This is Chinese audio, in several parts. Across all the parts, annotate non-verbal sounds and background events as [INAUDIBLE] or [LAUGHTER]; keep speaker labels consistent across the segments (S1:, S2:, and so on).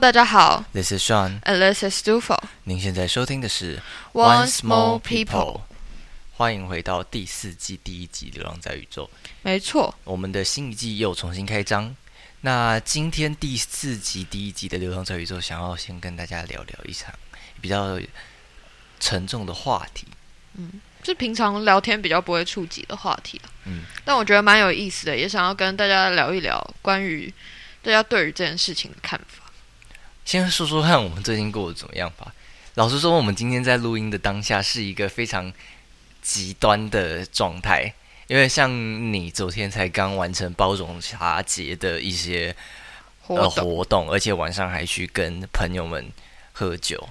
S1: 大家好
S2: ，This is
S1: Sean，，and this is Dufo。
S2: 您现在收听的是
S1: One Small People
S2: 欢迎回到第四季第一集《流浪在宇宙》，
S1: 没错，
S2: 我们的新一季又重新开张。那今天第四集第一集的《流浪在宇宙》，想要先跟大家聊聊一场比较沉重的话题。
S1: 嗯是平常聊天比较不会触及的话题啊
S2: 嗯，
S1: 但我觉得蛮有意思的，也想要跟大家聊一聊关于大家对于这件事情的看法。
S2: 先说说看我们最近过得怎么样吧。老实说，我们今天在录音的当下是一个非常极端的状态，因为像你昨天才刚完成包容茶节的一些呃
S1: 活动、
S2: 活动，而且晚上还去跟朋友们喝酒，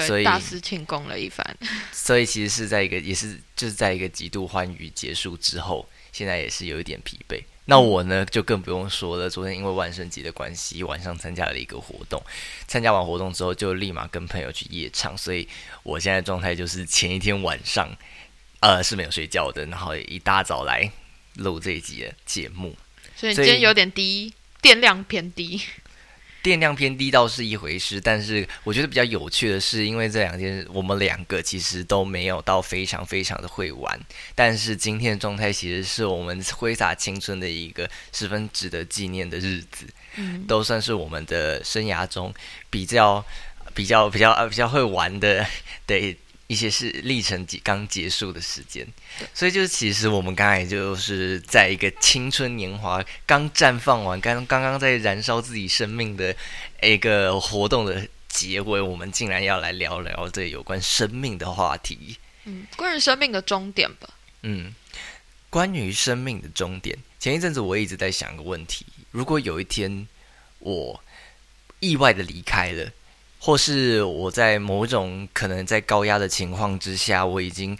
S2: 所以
S1: 大肆庆功了一番，
S2: 所以其实是在一个也是就是在一个极度欢愉结束之后，现在也是有一点疲惫。那我呢就更不用说了，昨天因为万圣节的关系，晚上参加了一个活动，参加完活动之后就立马跟朋友去夜唱，所以我现在状态就是前一天晚上呃是没有睡觉的，然后一大早来录这一集的节目。所以
S1: 你今天有点低，电量偏低。
S2: 电量偏低倒是一回事，但是我觉得比较有趣的是，因为这两件我们两个其实都没有到非常非常的会玩，但是今天的状态其实是我们挥洒青春的一个十分值得纪念的日子，
S1: 嗯，
S2: 都算是我们的生涯中比较比较比较呃比较会玩的 [LAUGHS] 的一些是历程结刚结束的时间，所以就是其实我们刚才就是在一个青春年华刚绽放完，刚刚刚在燃烧自己生命的一个活动的结尾，我们竟然要来聊聊这有关生命的话题。
S1: 嗯，关于生命的终点吧。
S2: 嗯，关于生命的终点，前一阵子我一直在想一个问题：如果有一天我意外的离开了，或是我在某种可能在高压的情况之下，我已经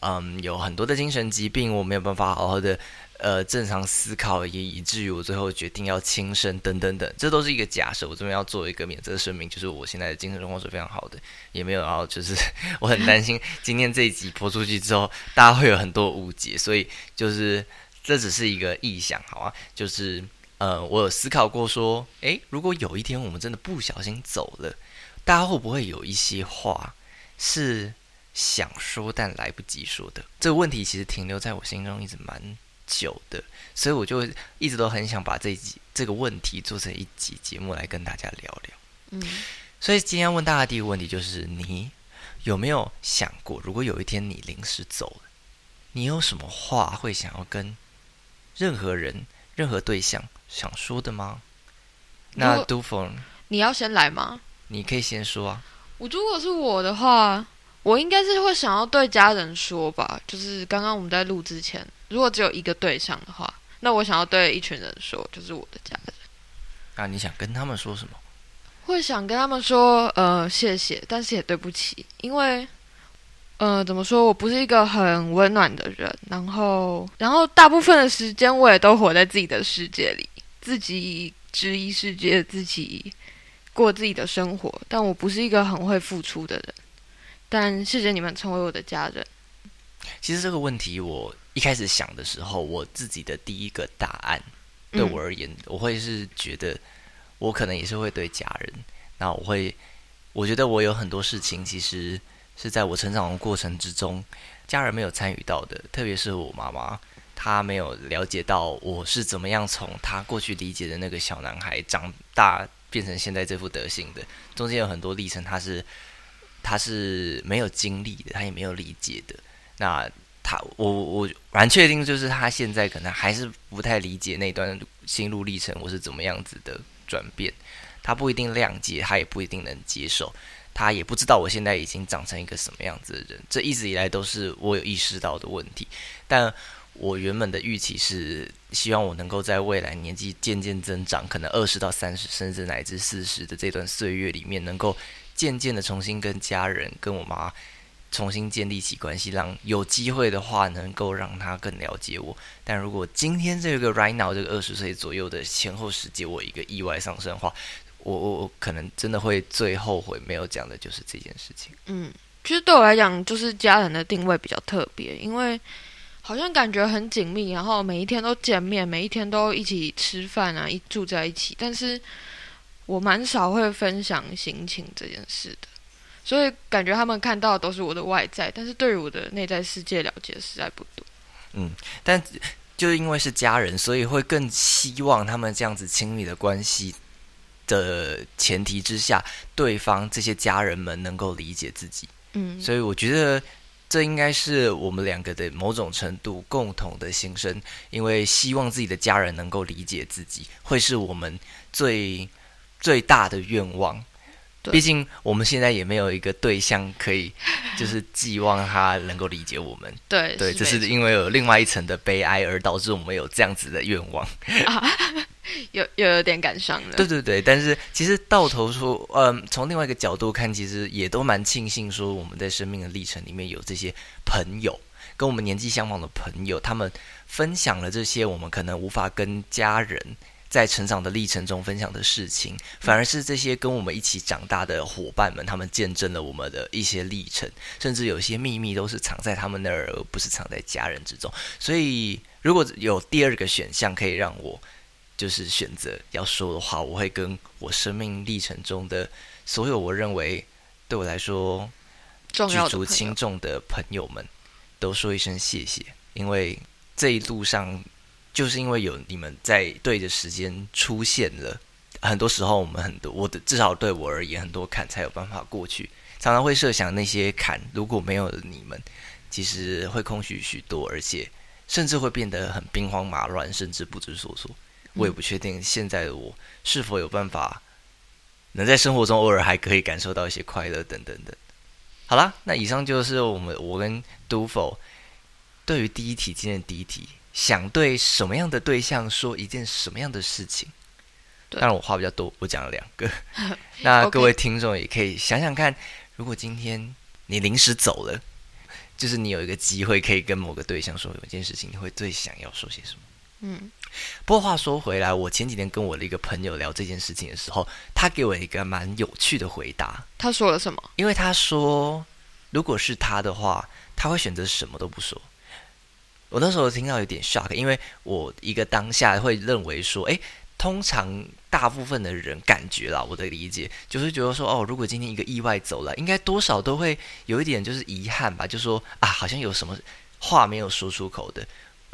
S2: 嗯有很多的精神疾病，我没有办法好好的呃正常思考，也以至于我最后决定要轻生等等等，这都是一个假设。我这边要做一个免责声明，就是我现在的精神状况是非常好的，也没有要就是 [LAUGHS] 我很担心今天这一集播出去之后，大家会有很多误解，所以就是这只是一个臆想，好啊，就是。呃，我有思考过说，诶，如果有一天我们真的不小心走了，大家会不会有一些话是想说但来不及说的？这个问题其实停留在我心中一直蛮久的，所以我就一直都很想把这一集这个问题做成一集节目来跟大家聊聊。
S1: 嗯，
S2: 所以今天要问大家第一个问题就是：你有没有想过，如果有一天你临时走了，你有什么话会想要跟任何人、任何对象想说的吗？那
S1: 如果
S2: Do for
S1: 你要先来吗？
S2: 你可以先说啊。
S1: 我如果是我的话，我应该是会想要对家人说吧。就是刚刚我们在录之前，如果只有一个对象的话，那我想要对一群人说，就是我的家人，
S2: 那你想跟他们说什么？
S1: 会想跟他们说，呃，谢谢，但是也对不起，因为，呃，怎么说，我不是一个很温暖的人，然后，然后大部分的时间我也都活在自己的世界里，自己质疑世界，自己过自己的生活，但我不是一个很会付出的人。但谢谢你们成为我的家人。
S2: 其实这个问题，我一开始想的时候，我自己的第一个答案，对
S1: 嗯
S2: 我而言，我会是觉得，我可能也是会对家人。那我会，我觉得我有很多事情，其实是在我成长的过程之中，家人没有参与到的，特别是我妈妈，她没有了解到我是怎么样从她过去理解的那个小男孩长大变成现在这副德行的，中间有很多历程，他是他是没有经历的，他也没有理解的。那他，我我蛮确定，就是他现在可能还是不太理解那段心路历程，我是怎么样子的转变。他不一定谅解，他也不一定能接受，他也不知道我现在已经长成一个什么样子的人。这一直以来都是我有意识到的问题。但我原本的预期是，希望我能够在未来年纪渐渐增长，可能二十到三十，甚至乃至四十的这段岁月里面，能够渐渐的重新跟家人、跟我妈。重新建立起关系，让有机会的话能够让他更了解我。但如果今天这个 right now 这个二十岁左右的前后时节，我一个意外上升的话，我我我可能真的会最后悔没有讲的就是这件事情。
S1: 嗯，其实对我来讲，就是家人的定位比较特别，因为好像感觉很紧密，然后每一天都见面，每一天都一起吃饭啊，一住在一起。但是我蛮少会分享心情这件事的，所以感觉他们看到的都是我的外在，但是对于我的内在世界了解实在不多。
S2: 嗯，但就是因为是家人，所以会更希望他们这样子亲密的关系的前提之下，对方这些家人们能够理解自己。
S1: 嗯，
S2: 所以我觉得这应该是我们两个的某种程度共同的心声，因为希望自己的家人能够理解自己，会是我们最最大的愿望。毕竟我们现在也没有一个对象可以，就是寄望他能够理解我们。
S1: 对 [LAUGHS]
S2: 对，这是因为有另外一层的悲哀，而导致我们有这样子的愿望。
S1: 有 [LAUGHS] [LAUGHS] [LAUGHS] 又有点感伤了。
S2: 对对对，但是其实到头说，嗯，从另外一个角度看，其实也都蛮庆幸说我们在生命的历程里面有这些朋友，跟我们年纪相仿的朋友，他们分享了这些我们可能无法跟家人在成长的历程中分享的事情，反而是这些跟我们一起长大的伙伴们，他们见证了我们的一些历程，甚至有些秘密都是藏在他们那儿，而不是藏在家人之中。所以，如果有第二个选项可以让我就是选择要说的话，我会跟我生命历程中的所有我认为对我来说举足轻重的朋友们都说一声谢谢，因为这一路上就是因为有你们在对的时间出现了，很多时候我们很多我的至少对我而言，很多坎才有办法过去。常常会设想那些坎如果没有了你们，其实会空虚许多，而且甚至会变得很兵荒马乱，甚至不知所措。我也不确定现在的我是否有办法能在生活中偶尔还可以感受到一些快乐等等等。好啦，那以上就是我们我跟都否对于第一题今天的第一题，想对什么样的对象说一件什么样的事情。当然我话比较多，我讲了两个。[LAUGHS] 那各位听众也可以想想看，如果今天你临时走了，就是你有一个机会可以跟某个对象说有一件事情，你会最想要说些什么？
S1: 嗯
S2: 不过话说回来，我前几天跟我的一个朋友聊这件事情的时候，他给我一个蛮有趣的回答，
S1: 他说了什么？
S2: 因为他说，如果是他的话，他会选择什么都不说。我那时候听到有点 shock，因为我一个当下会认为说，哎，通常大部分的人感觉啦，我的理解就是觉得说，哦，如果今天一个意外走了，应该多少都会有一点就是遗憾吧，就说啊，好像有什么话没有说出口的。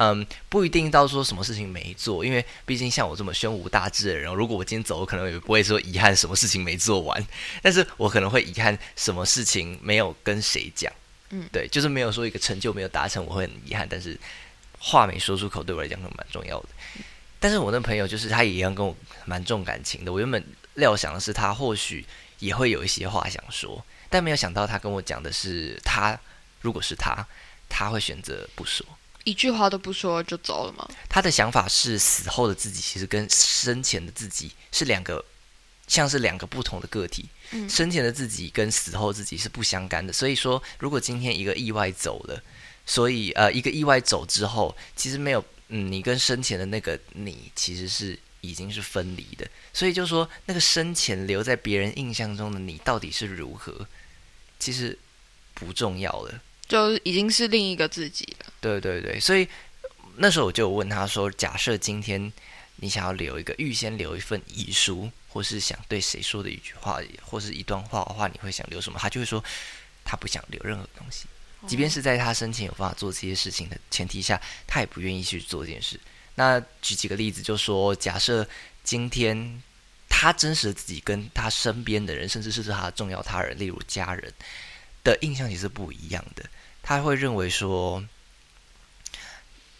S2: 嗯，不一定到说什么事情没做，因为毕竟像我这么胸无大志的人，如果我今天走，我可能也不会说遗憾什么事情没做完，但是我可能会遗憾什么事情没有跟谁讲。
S1: 嗯
S2: 对，就是没有说一个成就没有达成，我会很遗憾，但是话没说出口，对我来讲可能蛮重要的。但是我那朋友就是他也一样跟我蛮重感情的，我原本料想的是他或许也会有一些话想说，但没有想到他跟我讲的是他如果是他，他会选择不说。
S1: 一句话都不说就走了吗？
S2: 他的想法是，死后的自己其实跟生前的自己是两个，像是两个不同的个体。
S1: 嗯
S2: 生前的自己跟死后自己是不相干的。所以说，如果今天一个意外走了，所以呃，一个意外走之后，其实没有，嗯，你跟生前的那个你其实是已经是分离的。所以就说，那个生前留在别人印象中的你到底是如何，其实不重要了。
S1: 就已经是另一个自己了。
S2: 对对对，所以那时候我就问他说：“假设今天你想要留一个预先留一份遗书，或是想对谁说的一句话，或是一段话的话，你会想留什么？”他就会说他不想留任何东西，即便是在他生前有办法做这些事情的前提下，他也不愿意去做这件事。那举几个例子，就说假设今天他真实的自己跟他身边的人，甚至是他的重要他人，例如家人的印象其实不一样的。他会认为说，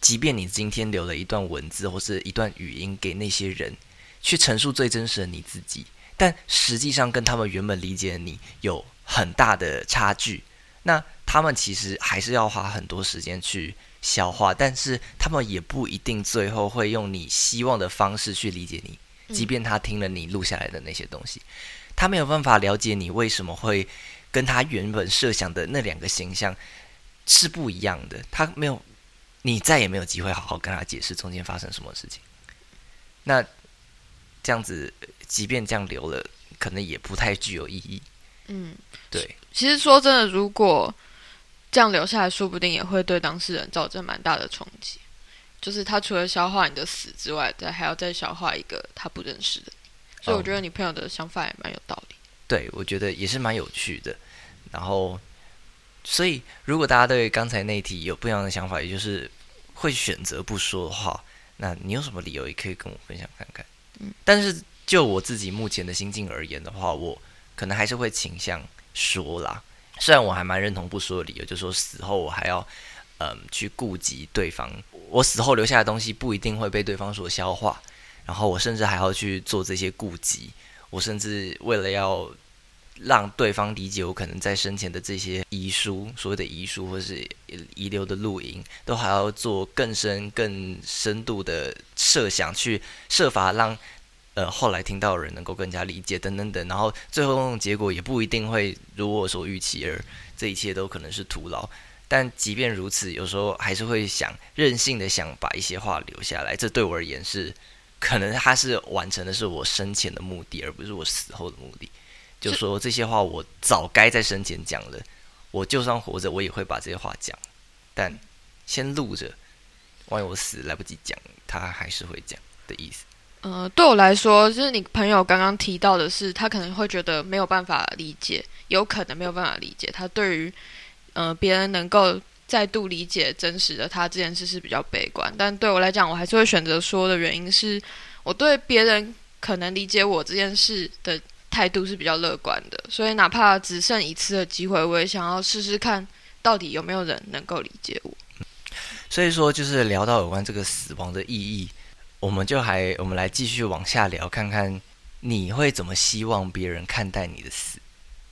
S2: 即便你今天留了一段文字或是一段语音给那些人，去陈述最真实的你自己，但实际上跟他们原本理解的你有很大的差距。那他们其实还是要花很多时间去消化，但是他们也不一定最后会用你希望的方式去理解你。即便他听了你录下来的那些东西，他没有办法了解你为什么会跟他原本设想的那两个形象是不一样的。他没有，你再也没有机会好好跟他解释中间发生什么事情。那这样子，即便这样留了，可能也不太具有意义。
S1: 嗯，
S2: 对，
S1: 其实说真的，如果这样留下来，说不定也会对当事人造成蛮大的冲击。就是他除了消化你的死之外，再还要再消化一个他不认识的。所以我觉得你朋友的想法也蛮有道理。
S2: 对，我觉得也是蛮有趣的。然后，所以如果大家对刚才那题有不一样的想法，也就是会选择不说的话，那你有什么理由也可以跟我分享看看。嗯，但是就我自己目前的心境而言的话，我可能还是会倾向说啦。虽然我还蛮认同不说的理由，就是说死后我还要嗯去顾及对方，我死后留下的东西不一定会被对方所消化，然后我甚至还要去做这些顾及，我甚至为了要。让对方理解我可能在生前的这些遗书，所谓的遗书或是遗留的录音，都还要做更深、更深度的设想，去设法让呃后来听到的人能够更加理解，等等等。然后最后结果也不一定会如我所预期，而这一切都可能是徒劳。但即便如此，有时候还是会想任性的想把一些话留下来。这对我而言是可能他是完成的是我生前的目的，而不是我死后的目的。就说这些话，我早该在生前讲了。我就算活着，我也会把这些话讲。但先录着，万一我死来不及讲，他还是会讲的意思。
S1: 呃，对我来说，就是你朋友刚刚提到的是，他可能会觉得没有办法理解，有可能没有办法理解。他对于呃别人能够再度理解真实的他这件事是比较悲观。但对我来讲，我还是会选择说的原因是，我对别人可能理解我这件事的。态度是比较乐观的，所以哪怕只剩一次的机会，我也想要试试看，到底有没有人能够理解我。
S2: 所以说，就是聊到有关这个死亡的意义，我们就还我们来继续往下聊，看看你会怎么希望别人看待你的死。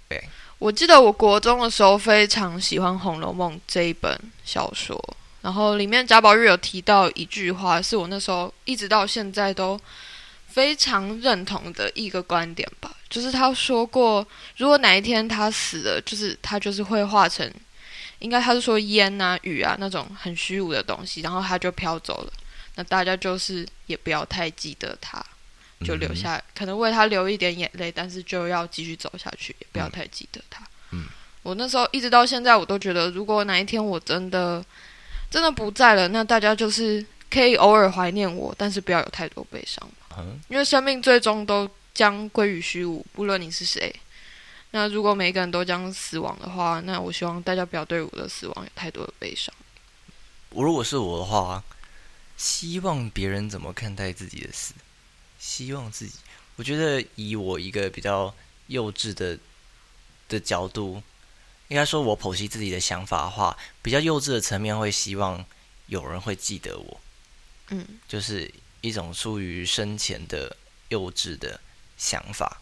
S2: 对，
S1: 我记得我国中的时候非常喜欢《红楼梦》这一本小说，然后里面贾宝玉有提到一句话，是我那时候一直到现在都非常认同的一个观点吧。就是他说过，如果哪一天他死了，就是他就是会化成，应该他是说烟啊、雨啊那种很虚无的东西，然后他就飘走了。那大家就是也不要太记得他，就留下，可能为他流一点眼泪，但是就要继续走下去，也不要太记得他。嗯，我那时候一直到现在，我都觉得，如果哪一天我真的真的不在了，那大家就是可以偶尔怀念我，但是不要有太多悲伤，因为生命最终都。将归于虚无，不论你是谁。那如果每个人都将死亡的话，那我希望大家不要对我的死亡有太多的悲伤。
S2: 我如果是我的话，希望别人怎么看待自己的死？希望自己，我觉得以我一个比较幼稚的的角度，应该说我剖析自己的想法的话，比较幼稚的层面会希望有人会记得我。嗯，就是一种出于生前的幼稚的。想法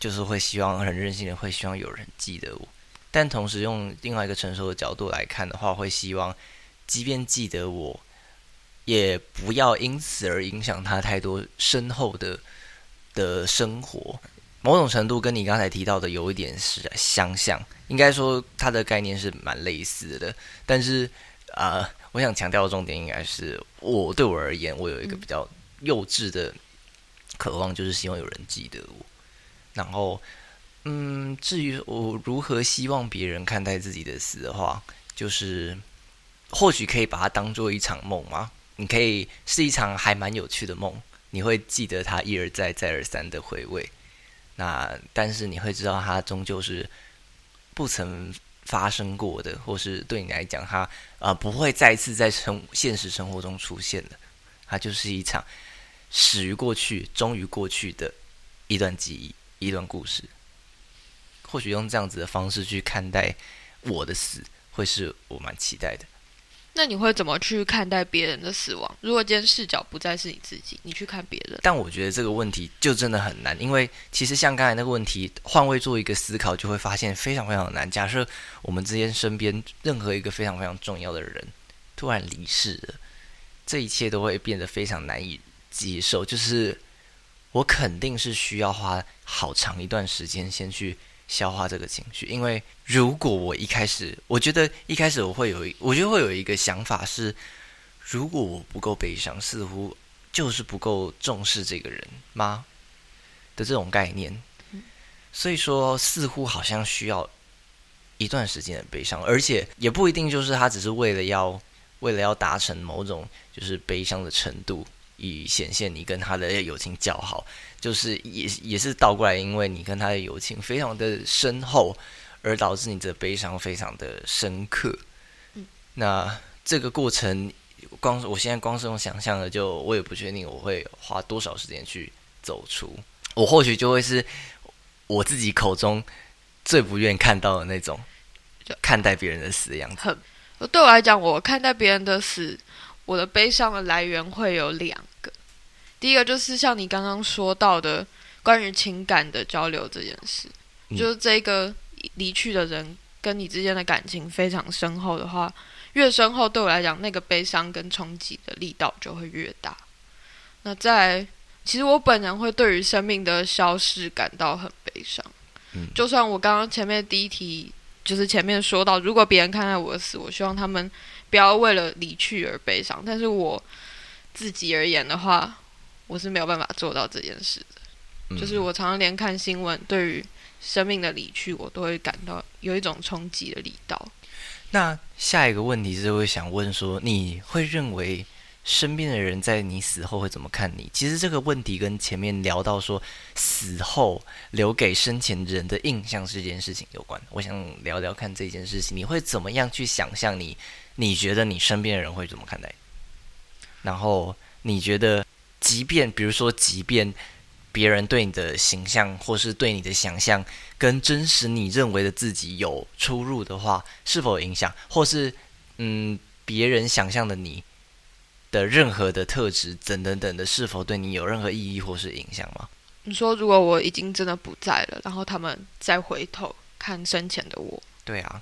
S2: 就是会希望很任性的，会希望有人记得我。但同时用另外一个成熟的角度来看的话，会希望即便记得我，也不要因此而影响他太多深厚的的生活。某种程度跟你刚才提到的有一点是相像，应该说它的概念是蛮类似的。但是啊，我想强调的重点应该是我对我而言，我有一个比较幼稚的。渴望就是希望有人记得我，然后，嗯，至于我如何希望别人看待自己的死的话，就是或许可以把它当做一场梦嘛。你可以是一场还蛮有趣的梦，你会记得它一而再、再而三的回味。那但是你会知道它终究是不曾发生过的，或是对你来讲，它啊不会再次在生现实生活中出现的。它就是一场。始于过去，终于过去的一段记忆，一段故事。或许用这样子的方式去看待我的死，会是我蛮期待的。
S1: 那你会怎么去看待别人的死亡？如果今天视角不再是你自己，你去看别人。
S2: 但我觉得这个问题就真的很难，因为其实像刚才那个问题，换位做一个思考，就会发现非常非常难。假设我们之间身边任何一个非常非常重要的人突然离世了，这一切都会变得非常难以。接受就是我肯定是需要花好长一段时间先去消化这个情绪，因为如果我一开始，我觉得一开始我会有，我觉得会有一个想法是，如果我不够悲伤，似乎就是不够重视这个人吗的这种概念，所以说似乎好像需要一段时间的悲伤，而且也不一定就是他只是为了要为了要达成某种就是悲伤的程度。以显现你跟他的友情较好，就是也也是倒过来，因为你跟他的友情非常的深厚，而导致你的悲伤非常的深刻。
S1: 嗯，
S2: 那这个过程，光我现在光是用想象的，就我也不确定我会花多少时间去走出。我或许就会是我自己口中最不愿看到的那种，看待别人的死的样子。
S1: 很，对我来讲，我看待别人的死。我的悲伤的来源会有两个，第一个就是像你刚刚说到的关于情感的交流这件事，就是这个离去的人跟你之间的感情非常深厚的话，越深厚对我来讲，那个悲伤跟冲击的力道就会越大。那在其实我本人会对于生命的消逝感到很悲伤，就算我刚刚前面第一题就是前面说到，如果别人看待我的死，我希望他们。不要为了离去而悲伤，但是我自己而言的话，我是没有办法做到这件事的。就是我常常连看新闻，对于生命的离去，我都会感到有一种冲击的力道。
S2: 那下一个问题是会想问说，你会认为身边的人在你死后会怎么看你？其实这个问题跟前面聊到说死后留给生前人的印象这件事情有关。我想聊聊看这件事情，你会怎么样去想象你？你觉得你身边的人会怎么看待？然后你觉得，即便比如说，即便别人对你的形象或是对你的想象跟真实你认为的自己有出入的话，是否影响？或是嗯，别人想象的你的任何的特质等等等的，是否对你有任何意义或是影响吗？
S1: 你说，如果我已经真的不在了，然后他们再回头看生前的我，
S2: 对啊，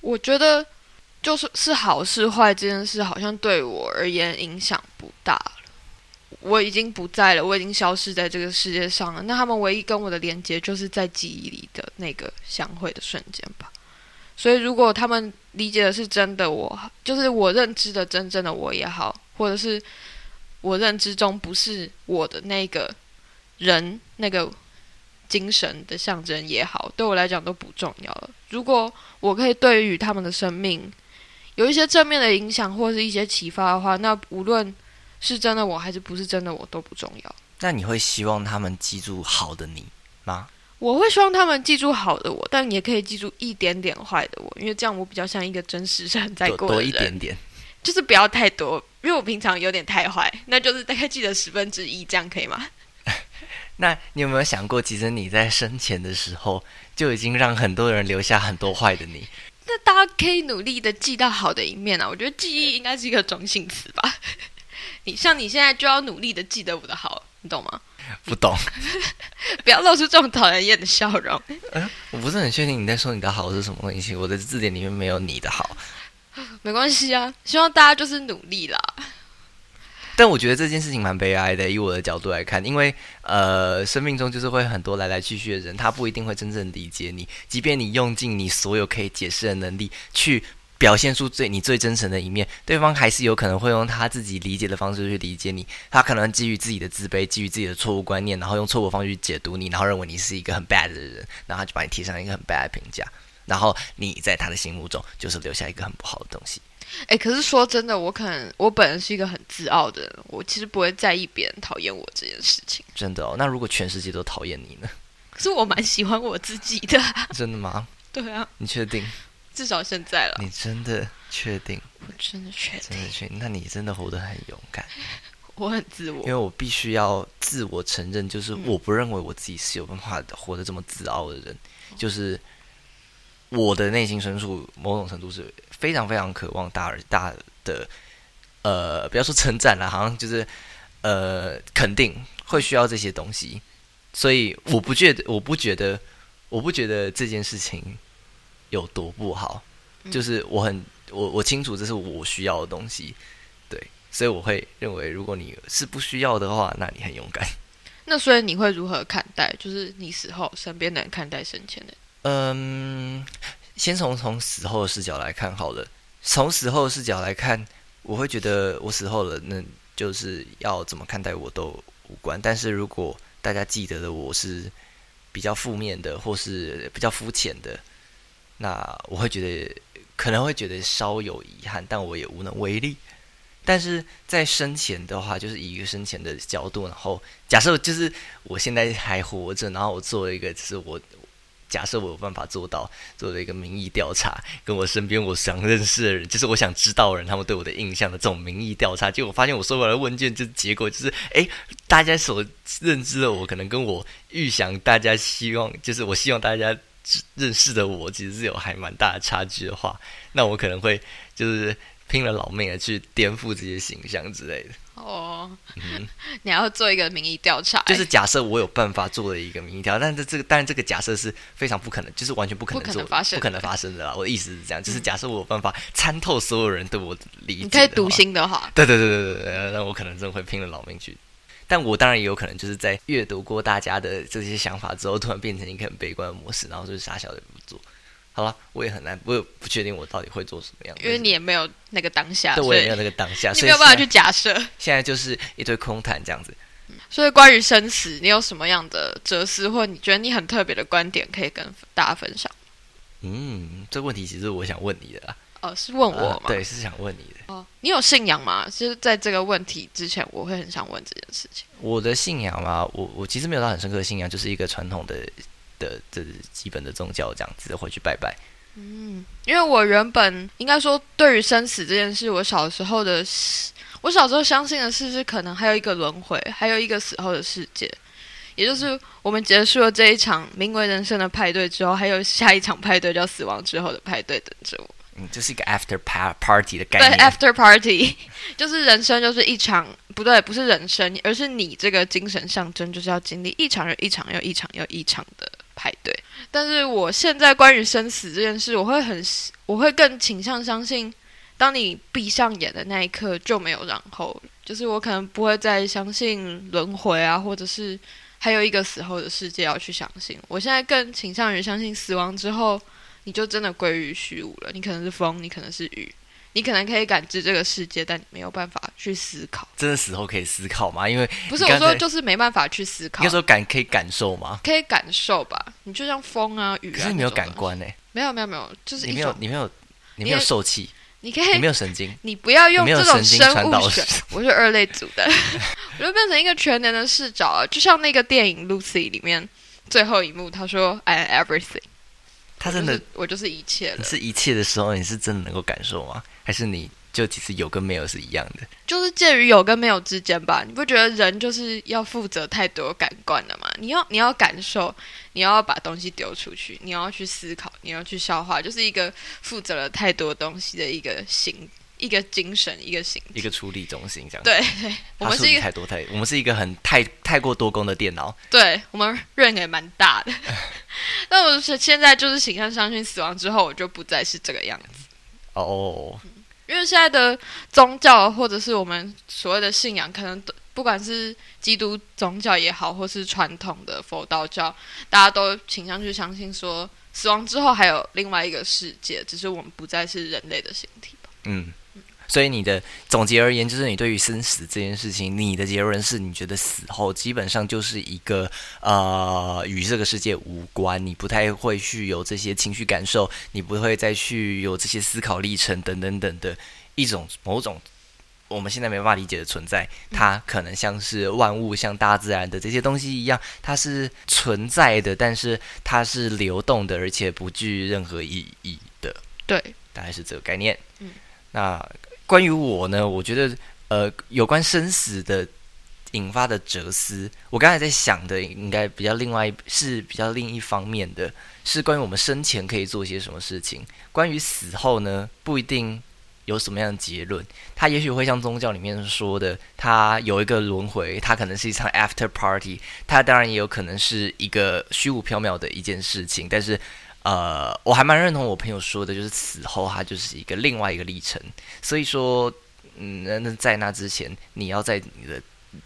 S1: 我觉得。就是是好是坏这件事，好像对我而言影响不大了。我已经不在了，我已经消失在这个世界上了。那他们唯一跟我的连接，就是在记忆里的那个相会的瞬间吧。所以，如果他们理解的是真的，我就是我认知的真正的我也好，或者是我认知中不是我的那个人，那个精神的象征也好，对我来讲都不重要了。如果我可以对于他们的生命，有一些正面的影响，或是一些启发的话，那无论是真的我还是不是真的我都不重要。
S2: 那你会希望他们记住好的你吗？
S1: 我会希望他们记住好的我，但也可以记住一点点坏的我，因为这样我比较像一个真实人在过
S2: 多一点点，
S1: 就是不要太多，因为我平常有点太坏，那就是大概记得十分之一，这样可以吗？[LAUGHS]
S2: 那你有没有想过，其实你在生前的时候就已经让很多人留下很多坏的你？
S1: 那大家可以努力的记到好的一面啊！我觉得记忆应该是一个中性词吧。[LAUGHS] 你像你现在就要努力的记得我的好，你懂吗？
S2: 不懂，[LAUGHS]
S1: 不要露出这种讨人厌的笑容。
S2: 嗯，我不是很确定你在说你的好是什么东西。我的字典里面没有你的好。
S1: 没关系啊，希望大家就是努力啦。
S2: 但我觉得这件事情蛮悲哀的，以我的角度来看，因为呃，生命中就是会很多来来去去的人，他不一定会真正理解你，即便你用尽你所有可以解释的能力去表现出最你最真诚的一面，对方还是有可能会用他自己理解的方式去理解你，他可能基于自己的自卑，基于自己的错误观念，然后用错误方式去解读你，然后认为你是一个很 bad 的人，然后他就把你贴上一个很 bad 的评价，然后你在他的心目中就是留下一个很不好的东西。
S1: 哎，可是说真的，我可能我本人是一个很自傲的人，我其实不会在意别人讨厌我这件事情。
S2: 真的哦？那如果全世界都讨厌你呢？[LAUGHS]
S1: 可是我蛮喜欢我自己的。
S2: 真的吗？[LAUGHS]
S1: 对啊。
S2: 你确定？[LAUGHS]
S1: 至少现在了。
S2: 你真的确定？
S1: 我真的确定。
S2: 真的确定？那你真的活得很勇敢。
S1: 我很自我，
S2: 因为我必须要自我承认，就是我不认为我自己是有办法活得这么自傲的人，就是我的内心深处某种程度是。非常非常渴望大而大的，呃，不要说称赞了，好像就是呃肯定会需要这些东西，所以我不觉得，我不觉得，我不觉得这件事情有多不好，就是我很我我清楚这是我需要的东西，对，所以我会认为，如果你是不需要的话，那你很勇敢。[LAUGHS]
S1: 那所以你会如何看待？就是你死后身边的人看待生前的？
S2: 嗯。先从从死后的视角来看好了。从死后的视角来看，我会觉得我死后了，那就是要怎么看待我都无关。但是如果大家记得的我是比较负面的，或是比较肤浅的，那我会觉得可能会觉得稍有遗憾，但我也无能为力。但是在生前的话，就是以一个生前的角度，然后假设就是我现在还活着，然后我做了一个，就是我假设我有办法做到做了一个民意调查，跟我身边我想认识的人，就是我想知道的人，他们对我的印象的这种民意调查，结果发现我收回来的问卷，就结果就是，哎，大家所认知的我，可能跟我预想大家希望，就是我希望大家认识的我，其实是有还蛮大的差距的话，那我可能会就是。拼了老命的去颠覆这些形象之类的
S1: 哦，[LAUGHS] 你要做一个民意调查，
S2: 就是假设我有办法做的一个民意调查，但是这个，但是这个假设是非常不可能，就是完全不可能做，不可能发生的啦。我的意思是这样，就是假设我有办法参透所有人对我的理解，你
S1: 可以读心的话，
S2: 对对对对对对，那我可能真的会拼了老命去。但我当然也有可能就是在阅读过大家的这些想法之后，突然变成一个很悲观的模式，然后就是傻小的不做。好了，我也很难，我也不确定我到底会做什么样，
S1: 因为你也没有那个当下，
S2: 对，我也没有那个当下，
S1: 你没有办法去假设。
S2: 现在就是一堆空谈这样子。
S1: 所以关于生死，你有什么样的哲思，或你觉得你很特别的观点，可以跟大家分享？
S2: 嗯，这个问题其实我想问你的啦。
S1: 哦，是问我吗？
S2: 对，是想问你的。
S1: 哦，你有信仰吗？其实在这个问题之前，我会很想问这件事情。
S2: 我的信仰嘛，我我其实没有到很深刻的信仰，就是一个传统的的这基本的宗教这样子，回去拜拜。
S1: 嗯，因为我原本应该说，对于生死这件事，我小时候的，我小时候相信的事，是可能还有一个轮回，还有一个死后的世界，也就是我们结束了这一场名为人生的派对之后，还有下一场派对叫死亡之后的派对等着我。
S2: 嗯，这是一个 after party 的概念。
S1: 对，after party [LAUGHS] 就是人生就是一场，不对，不是人生，而是你这个精神象征，就是要经历一场又一场又一场又一场的派对。但是我现在关于生死这件事，我会很，我会更倾向相信，当你闭上眼的那一刻就没有然后，就是我可能不会再相信轮回啊，或者是还有一个死后的世界要去相信。我现在更倾向于相信死亡之后，你就真的归于虚无了。你可能是风，你可能是雨。你可能可以感知这个世界，但你没有办法去思考。
S2: 真的死后可以思考吗？因为
S1: 不是我说，就是没办法去思考。
S2: 应该说感可以感受吗？
S1: 可以感受吧。你就像风啊、雨啊，
S2: 可是你没有感官呢？
S1: 没有没有没有，就是
S2: 你没有你没有你没有受气，
S1: 你可以
S2: 你没有神经，
S1: 你不要用这种生物学。[LAUGHS] 我是二类组的，我就变成一个全能的视角了，就像那个电影《Lucy》里面最后一幕，他说 “I am everything”。
S2: 他真的，
S1: 我就是一切了。
S2: 是一切的时候，你是真的能够感受吗？还是你就其实有跟没有是一样的？
S1: 就是介于有跟没有之间吧。你不觉得人就是要负责太多感官了吗？你要你要感受，你要把东西丢出去，你要去思考，你要去消化，就是一个负责了太多东西的一个心。一个精神，一个形，
S2: 一个处理中心，这样。
S1: 对，[LAUGHS] 我们是一个
S2: 太多太，我们是一个很太太过多功的电脑。
S1: 对我们人也蛮大的。[LAUGHS] 那我是现在就是形象相信死亡之后，我就不再是这个样子。
S2: 哦，
S1: 因为现在的宗教或者是我们所谓的信仰，可能不管是基督宗教也好，或是传统的佛道教，大家都倾向去相信说，死亡之后还有另外一个世界，只是我们不再是人类的形体吧。
S2: 嗯。所以你的总结而言，就是你对于生死这件事情，你的结论是你觉得死后基本上就是一个呃与这个世界无关，你不太会去有这些情绪感受，你不会再去有这些思考历程等等等的一种某种我们现在没办法理解的存在，它可能像是万物像大自然的这些东西一样，它是存在的，但是它是流动的，而且不具任何意义的。
S1: 对，
S2: 大概是这个概念。嗯，那。关于我呢，我觉得呃，有关生死的引发的哲思，我刚才在想的，应该比较另外是比较另一方面的，是关于我们生前可以做些什么事情。关于死后呢，不一定有什么样的结论，它也许会像宗教里面说的，它有一个轮回，它可能是一场 after party，它当然也有可能是一个虚无缥缈的一件事情，但是。呃，我还蛮认同我朋友说的，就是死后它就是一个另外一个历程。所以说，嗯，那在那之前，你要在你的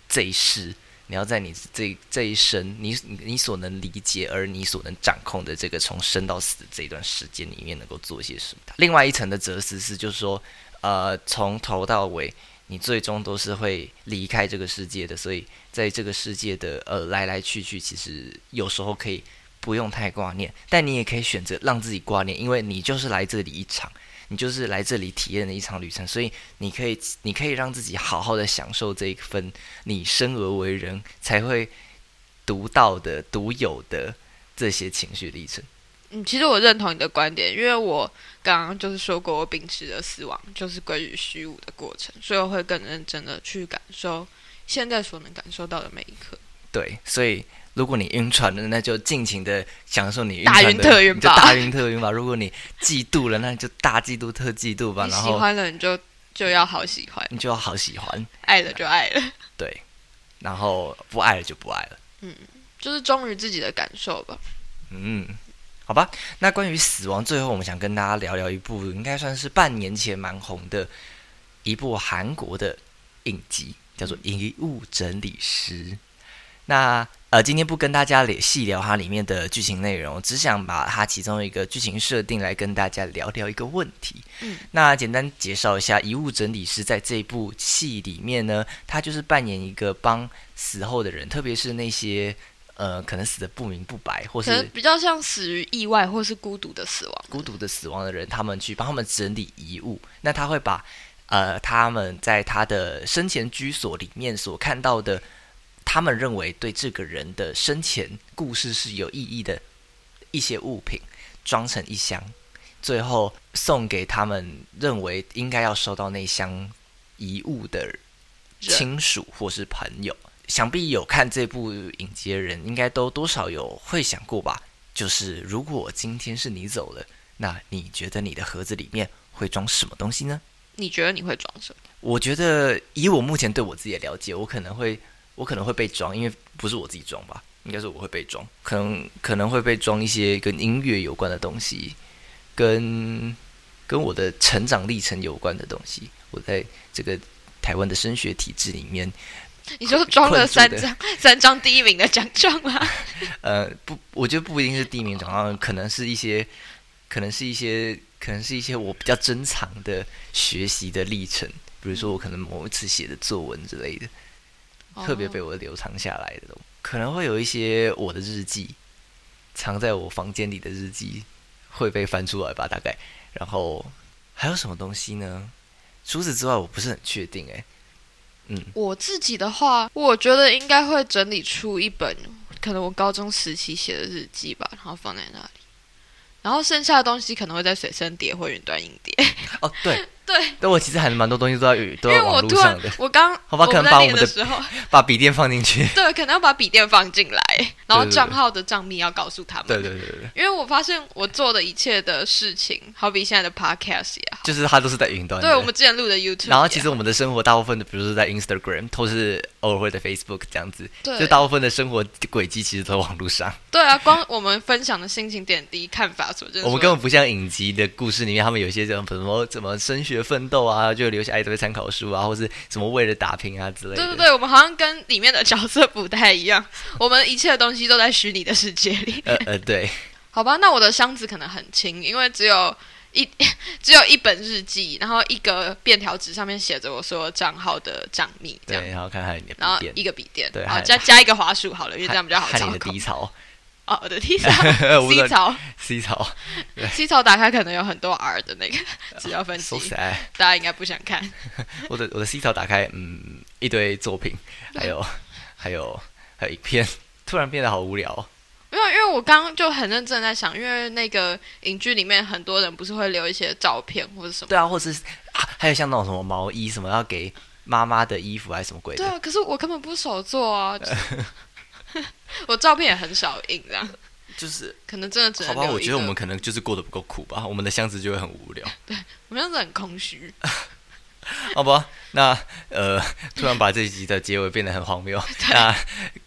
S2: 这一世，你要在你这这一生，你你所能理解而你所能掌控的这个从生到死的这一段时间里面，能够做些什么？另外一层的哲思是，就是说，呃，从头到尾，你最终都是会离开这个世界的。所以，在这个世界的呃来来去去，其实有时候可以。不用太挂念，但你也可以选择让自己挂念，因为你就是来这里一场。你就是来这里体验的一场旅程，所以你可以你可以让自己好好的享受这一份你生而为人才会独到的、独有的这些情绪历程。
S1: 嗯，其实我认同你的观点，因为我刚刚就是说过，我秉持的死亡就是归于虚无的过程，所以我会更认真的去感受现在所能感受到的每一刻。
S2: 对，所以如果你晕船了，那就尽情的享受你晕
S1: 大晕
S2: 船的
S1: 特晕吧
S2: 你就大晕特晕吧。如果你嫉妒了，那你就大嫉妒特嫉妒吧。
S1: 喜
S2: 然后喜
S1: 欢了，你就就要好喜欢；
S2: 你就要好喜欢，
S1: 爱了就爱了，
S2: 对，然后不爱了就不爱了。
S1: 嗯就是忠于自己的感受吧。
S2: 嗯，好吧。那关于死亡，最后我们想跟大家聊聊一部应该算是半年前蛮红的一部韩国的影集，叫做《遗物整理师》。那呃，今天不跟大家聊细聊它里面的剧情内容，只想把它其中一个剧情设定来跟大家聊聊一个问题。
S1: 嗯，
S2: 那简单介绍一下，遗物整理师在这部戏里面呢，他就是扮演一个帮死后的人，特别是那些呃可能死的不明不白，或是
S1: 比较像死于意外或是孤独的死亡。
S2: 孤独的死亡的人，他们去帮他们整理遗物。那他会把呃他们在他的生前居所里面所看到的，他们认为对这个人的生前故事是有意义的一些物品，装成一箱，最后送给他们认为应该要收到那箱遗物的亲属或是朋友。想必有看这部影集的人，应该都多少有会想过吧？就是如果今天是你走了，那你觉得你的盒子里面会装什么东西呢？
S1: 你觉得你会装什么？
S2: 我觉得以我目前对我自己的了解，我可能会我可能会被装，因为不是我自己装吧，应该是我会被装，可能可能会被装一些跟音乐有关的东西，跟跟我的成长历程有关的东西。我在这个台湾的升学体制里面，[LAUGHS]
S1: 你就装了三张 [LAUGHS] 三张第一名的奖状吗？[LAUGHS]
S2: 呃，不，我觉得不一定是第一名奖状，可能是一些，可能是一些，可能是一些我比较珍藏的学习的历程，比如说我可能某一次写的作文之类的，特别被
S1: 哦
S2: 我留藏下来的东西，可能会有一些我的日记，藏在我房间里的日记会被翻出来吧，大概。然后还有什么东西呢？除此之外，我不是很确定、欸。嗯，
S1: 我自己的话，我觉得应该会整理出一本可能我高中时期写的日记吧，然后放在那里。然后剩下的东西可能会在随身碟或云端硬碟。
S2: 哦，对，
S1: 对，
S2: 但我其实还蛮多东西都在语都
S1: 因
S2: 在网
S1: 为我突然
S2: 络上的，
S1: 我刚
S2: 好吧可能把我们的
S1: 的时候，
S2: 把笔电放进去。[LAUGHS]
S1: 对，可能要把笔电放进来，然后账号的账密要告诉他们。
S2: 对对对对。对，
S1: 因为我发现我做的一切的事情，好比现在的 podcast 也好，
S2: 就是它都是在云端。
S1: 对我们之前录的 YouTube，
S2: 然后其实我们的生活大部分的，比如说在 Instagram 都是偶尔会在 Facebook 这样子，
S1: 对。
S2: 就大部分的生活轨迹其实都在网络上。
S1: 对啊，光我们分享的心情点滴、看法所真的说
S2: 我们根本不像影集的故事里面，他们有一些这种什么怎么升学奋斗啊，就留下一堆参考书啊，或是什么为了打拼啊之类的。
S1: 对对对，我们好像跟里面的角色不太一样，我们一切的东西都在虚拟的世界里。[LAUGHS]
S2: 呃呃，对，
S1: 好吧，那我的箱子可能很轻，因为只有一 [LAUGHS] 只有一本日记，然后一个便条纸上面写着我所有账号的账密，这样。
S2: 对，，然后看看你的
S1: 然后，一个笔电，
S2: 对
S1: 然后
S2: 还
S1: 加加一个滑鼠好了，因为这样比较好
S2: 看你的低潮
S1: 哦，[LAUGHS] 我的 T 槽 C 槽
S2: ，C 槽
S1: C 槽打开可能有很多 R 的那个资料分析。大家应该不想看。[LAUGHS]
S2: 我的我的 C 槽打开，嗯，一堆作品，还有还有还有影片，突然变得好无聊哦。
S1: 没有，因为我刚刚就很认真在想，因为那个影剧里面很多人不是会留一些照片或者什么。
S2: 对啊，或是啊，还有像那种什么毛衣，什么要给妈妈的衣服还是什么鬼的，
S1: 对啊，可是我根本不是手做啊，就是 [LAUGHS] [LAUGHS] 我照片也很少印，这样
S2: 就是
S1: 可能真的只
S2: 好吧，我觉得我们可能就是过得不够苦吧，我们的箱子就会很无聊，对 [LAUGHS]
S1: 我们箱子很空虚。[LAUGHS]
S2: 好吧？那呃，突然把这一集的结尾变得很荒谬。那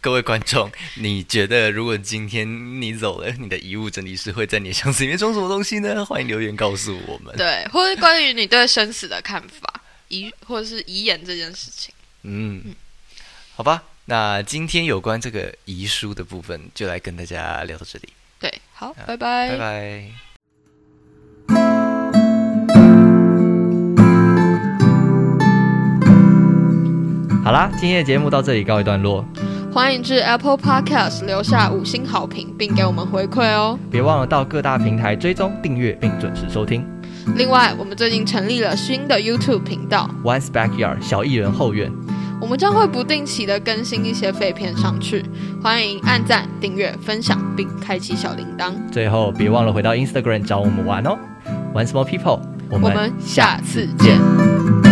S2: 各位观众，你觉得如果今天你走了，你的遗物整理师会在你的箱子里面装什么东西呢？欢迎留言告诉我们。
S1: 对，或是关于你对生死的看法，遗或者是遗言这件事情。
S2: 嗯，好吧。那今天有关这个遗书的部分，就来跟大家聊到这里，
S1: 对，好，
S2: 啊
S1: 拜拜，
S2: 拜拜。好啦，今天的节目到这里告一段落，
S1: 欢迎至 Apple Podcast 留下五星好评，并给我们回馈哦。
S2: 别忘了到各大平台追踪、订阅并准时收听。
S1: 另外，我们最近成立了新的 YouTube 频道
S2: One's Backyard 小艺人后院，
S1: 我们将会不定期的更新一些废片上去，欢迎按赞、订阅、分享，并开启小铃铛。
S2: 最后别忘了回到 Instagram 找我们玩哦。One Small People，我
S1: 我们下次见。